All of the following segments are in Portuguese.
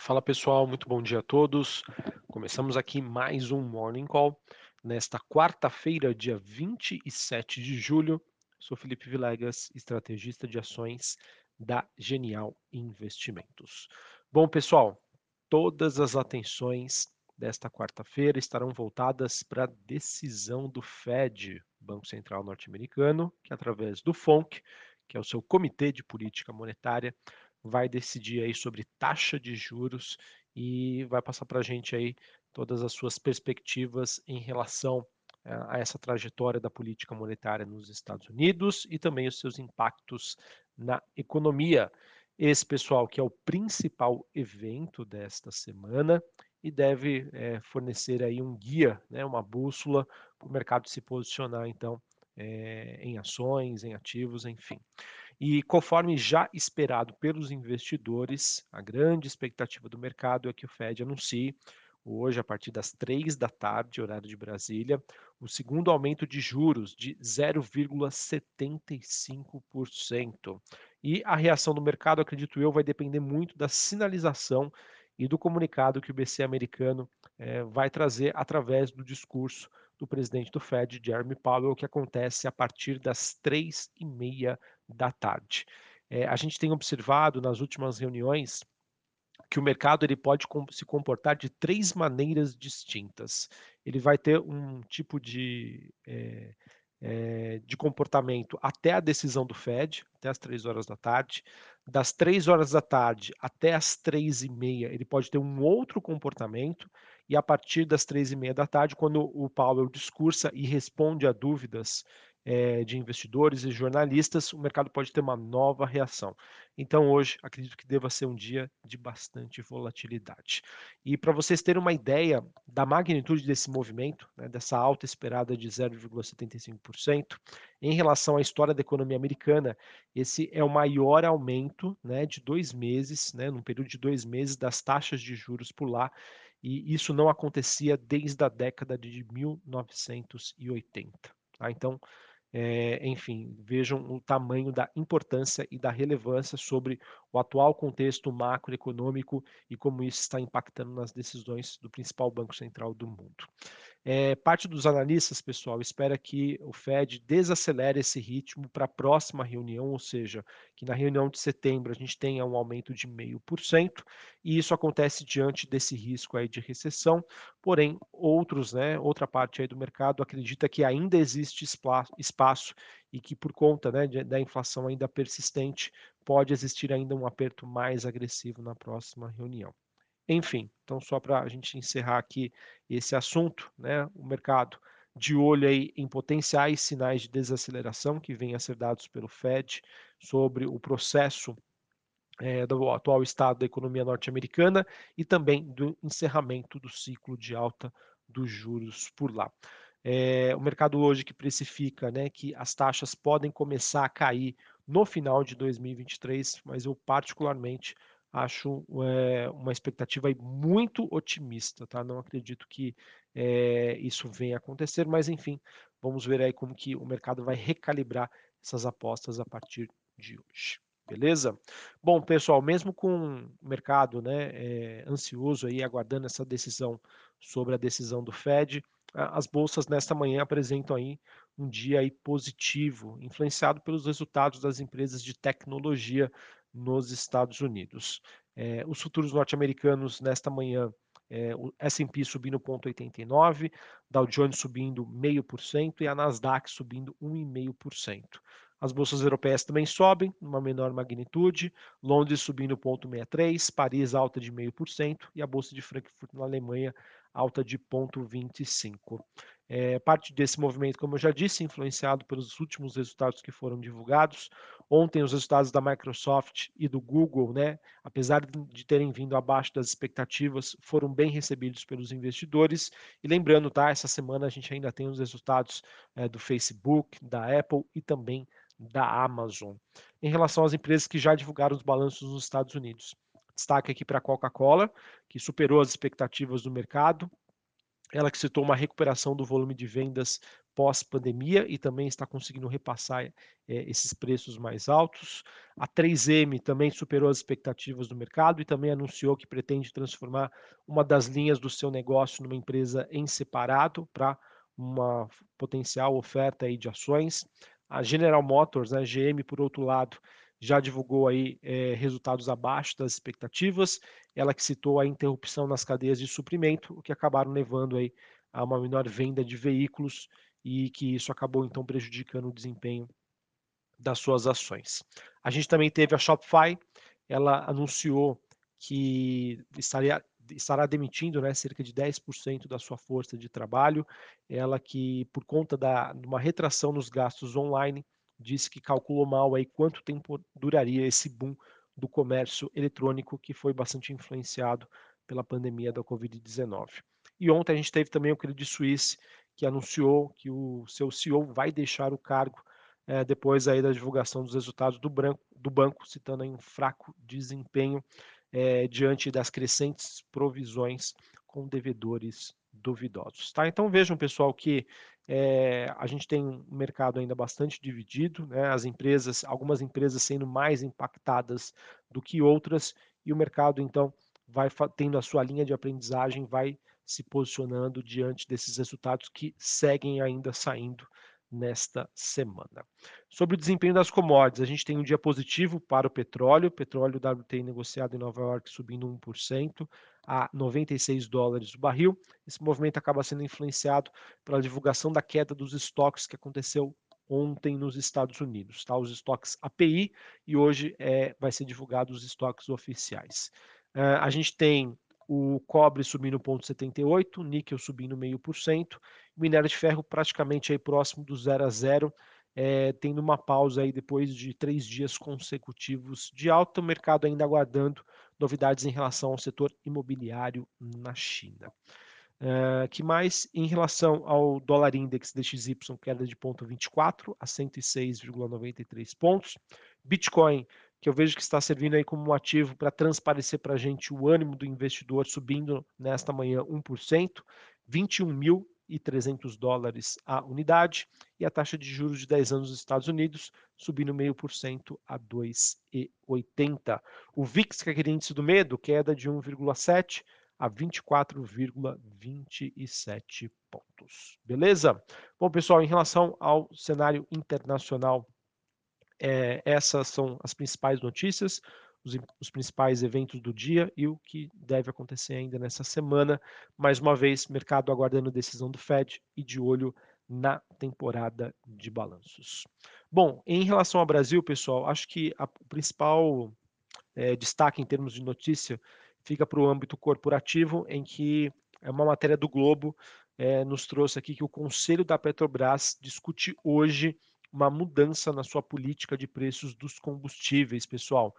Fala pessoal, muito bom dia a todos. Começamos aqui mais um Morning Call nesta quarta-feira, dia 27 de julho. Sou Felipe Vilegas, estrategista de ações da Genial Investimentos. Bom, pessoal, todas as atenções desta quarta-feira estarão voltadas para a decisão do Fed, Banco Central Norte-Americano, que através do FONC, que é o seu Comitê de Política Monetária, vai decidir aí sobre taxa de juros e vai passar para a gente aí todas as suas perspectivas em relação eh, a essa trajetória da política monetária nos Estados Unidos e também os seus impactos na economia. Esse pessoal que é o principal evento desta semana e deve é, fornecer aí um guia, né, uma bússola para o mercado se posicionar então é, em ações, em ativos, enfim. E conforme já esperado pelos investidores, a grande expectativa do mercado é que o Fed anuncie hoje, a partir das três da tarde, horário de Brasília, o segundo aumento de juros de 0,75%. E a reação do mercado, acredito eu, vai depender muito da sinalização e do comunicado que o BC americano eh, vai trazer através do discurso do presidente do Fed, Jeremy Powell, que acontece a partir das três e meia da tarde. É, a gente tem observado nas últimas reuniões que o mercado ele pode se comportar de três maneiras distintas. Ele vai ter um tipo de, é, é, de comportamento até a decisão do Fed, até as três horas da tarde. Das três horas da tarde até as três e meia, ele pode ter um outro comportamento. E a partir das três e meia da tarde, quando o Powell discursa e responde a dúvidas é, de investidores e jornalistas, o mercado pode ter uma nova reação. Então, hoje, acredito que deva ser um dia de bastante volatilidade. E para vocês terem uma ideia da magnitude desse movimento, né, dessa alta esperada de 0,75%, em relação à história da economia americana, esse é o maior aumento né, de dois meses, né, num período de dois meses, das taxas de juros por lá. E isso não acontecia desde a década de 1980. Tá? Então, é, enfim, vejam o tamanho da importância e da relevância sobre o atual contexto macroeconômico e como isso está impactando nas decisões do principal banco central do mundo. É, parte dos analistas, pessoal, espera que o Fed desacelere esse ritmo para a próxima reunião, ou seja, que na reunião de setembro a gente tenha um aumento de 0,5%, e isso acontece diante desse risco aí de recessão, porém, outros, né, outra parte aí do mercado acredita que ainda existe espaço e que por conta né, da inflação ainda persistente, pode existir ainda um aperto mais agressivo na próxima reunião. Enfim, então só para a gente encerrar aqui esse assunto, né, o mercado de olho aí em potenciais sinais de desaceleração que venham a ser dados pelo Fed sobre o processo é, do atual estado da economia norte-americana e também do encerramento do ciclo de alta dos juros por lá. É, o mercado hoje que precifica né, que as taxas podem começar a cair no final de 2023, mas eu particularmente acho é, uma expectativa muito otimista, tá? Não acredito que é, isso venha a acontecer, mas enfim, vamos ver aí como que o mercado vai recalibrar essas apostas a partir de hoje. Beleza? Bom, pessoal, mesmo com o mercado né, é, ansioso aí, aguardando essa decisão sobre a decisão do Fed, as bolsas nesta manhã apresentam aí um dia aí positivo, influenciado pelos resultados das empresas de tecnologia nos Estados Unidos. É, os futuros norte-americanos nesta manhã, é, o S&P subindo 0,89, Dow Jones subindo 0,5% e a Nasdaq subindo 1,5%. As bolsas europeias também sobem, numa menor magnitude, Londres subindo 0,63, Paris alta de 0,5% e a bolsa de Frankfurt na Alemanha alta de 0,25. É, parte desse movimento, como eu já disse, influenciado pelos últimos resultados que foram divulgados. Ontem, os resultados da Microsoft e do Google, né, apesar de terem vindo abaixo das expectativas, foram bem recebidos pelos investidores. E lembrando, tá, essa semana a gente ainda tem os resultados é, do Facebook, da Apple e também da Amazon. Em relação às empresas que já divulgaram os balanços nos Estados Unidos. Destaque aqui para a Coca-Cola, que superou as expectativas do mercado, ela que citou uma recuperação do volume de vendas pós-pandemia e também está conseguindo repassar é, esses preços mais altos. A 3M também superou as expectativas do mercado e também anunciou que pretende transformar uma das linhas do seu negócio numa empresa em separado para uma potencial oferta aí de ações. A General Motors, né, GM, por outro lado, já divulgou aí é, resultados abaixo das expectativas. Ela que citou a interrupção nas cadeias de suprimento, o que acabaram levando aí a uma menor venda de veículos e que isso acabou então prejudicando o desempenho das suas ações. A gente também teve a Shopify, ela anunciou que estaria, estará demitindo né, cerca de 10% da sua força de trabalho. Ela que, por conta da, de uma retração nos gastos online, disse que calculou mal aí quanto tempo duraria esse boom do comércio eletrônico que foi bastante influenciado pela pandemia da Covid-19. E ontem a gente teve também o Credit Suisse, que anunciou que o seu CEO vai deixar o cargo é, depois aí da divulgação dos resultados do, branco, do banco, citando um fraco desempenho é, diante das crescentes provisões com devedores duvidosos. Tá? Então vejam, pessoal, que é, a gente tem um mercado ainda bastante dividido, né? as empresas, algumas empresas sendo mais impactadas do que outras, e o mercado, então, vai tendo a sua linha de aprendizagem, vai se posicionando diante desses resultados que seguem ainda saindo nesta semana. Sobre o desempenho das commodities, a gente tem um dia positivo para o petróleo, petróleo WTI negociado em Nova York subindo 1% a 96 dólares o barril. Esse movimento acaba sendo influenciado pela divulgação da queda dos estoques que aconteceu ontem nos Estados Unidos, tá? Os estoques API e hoje é, vai ser divulgado os estoques oficiais. Uh, a gente tem o cobre subindo 0,78, níquel subindo 0,5%, minério de ferro praticamente aí próximo do zero a zero, é, tendo uma pausa aí depois de três dias consecutivos de alta, o mercado ainda aguardando novidades em relação ao setor imobiliário na China. Uh, que mais? Em relação ao dólar index DXY, queda de 0,24 a 106,93 pontos. Bitcoin que eu vejo que está servindo aí como um ativo para transparecer para a gente o ânimo do investidor subindo nesta manhã 1%, 21.300 dólares a unidade, e a taxa de juros de 10 anos dos Estados Unidos subindo 0,5% a 2,80. O VIX, que é aquele índice do medo, queda de 1,7% a 24,27 pontos. Beleza? Bom, pessoal, em relação ao cenário internacional é, essas são as principais notícias, os, os, principais eventos do dia e o que deve acontecer ainda nessa semana. Mais uma vez, mercado aguardando decisão do Fed e de olho na temporada de balanços. Bom, em relação ao Brasil, pessoal, acho que a, o principal é, destaque em termos de notícia fica para o âmbito corporativo, em que é uma matéria do Globo é, nos trouxe aqui que o Conselho da Petrobras discute hoje uma mudança na sua política de preços dos combustíveis, pessoal.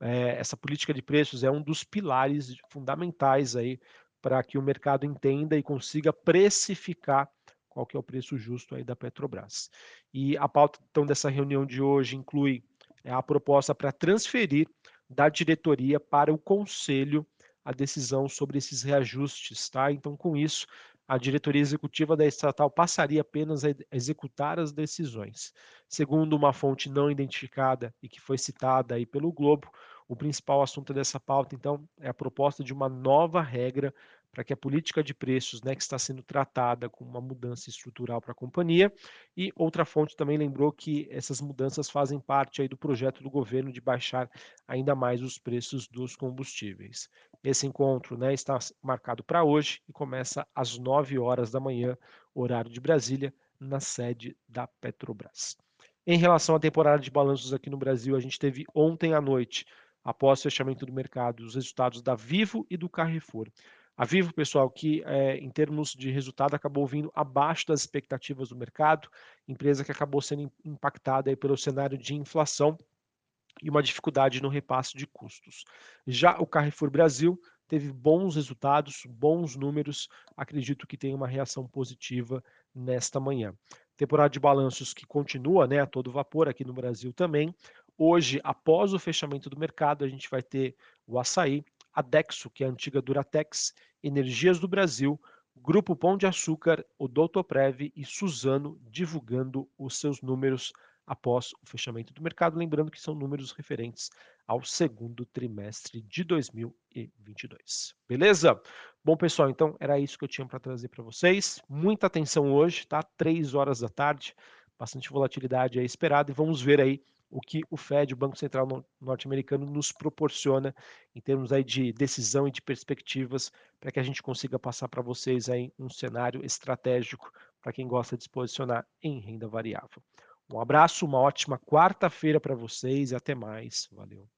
É, essa política de preços é um dos pilares fundamentais aí para que o mercado entenda e consiga precificar qual que é o preço justo aí da Petrobras. E a pauta então dessa reunião de hoje inclui é, a proposta para transferir da diretoria para o conselho a decisão sobre esses reajustes, tá? Então, com isso, a diretoria executiva da estatal passaria apenas a executar as decisões. Segundo uma fonte não identificada e que foi citada aí pelo Globo, o principal assunto dessa pauta, então, é a proposta de uma nova regra para que a política de preços, né, que está sendo tratada com uma mudança estrutural para a companhia, e outra fonte também lembrou que essas mudanças fazem parte aí do projeto do governo de baixar ainda mais os preços dos combustíveis. Esse encontro né, está marcado para hoje e começa às 9 horas da manhã, horário de Brasília, na sede da Petrobras. Em relação à temporada de balanços aqui no Brasil, a gente teve ontem à noite, após o fechamento do mercado, os resultados da Vivo e do Carrefour. A Vivo, pessoal, que é, em termos de resultado acabou vindo abaixo das expectativas do mercado, empresa que acabou sendo impactada aí pelo cenário de inflação e uma dificuldade no repasse de custos. Já o Carrefour Brasil teve bons resultados, bons números, acredito que tem uma reação positiva nesta manhã. Temporada de balanços que continua né, a todo vapor aqui no Brasil também. Hoje, após o fechamento do mercado, a gente vai ter o açaí, a Dexo, que é a antiga Duratex, Energias do Brasil, Grupo Pão de Açúcar, o Doutoprev e Suzano divulgando os seus números após o fechamento do mercado, lembrando que são números referentes ao segundo trimestre de 2022. Beleza? Bom, pessoal, então era isso que eu tinha para trazer para vocês. Muita atenção hoje, tá? Três horas da tarde, bastante volatilidade aí esperada e vamos ver aí o que o Fed, o Banco Central norte-americano, nos proporciona em termos aí de decisão e de perspectivas para que a gente consiga passar para vocês aí um cenário estratégico para quem gosta de se posicionar em renda variável. Um abraço, uma ótima quarta-feira para vocês e até mais. Valeu.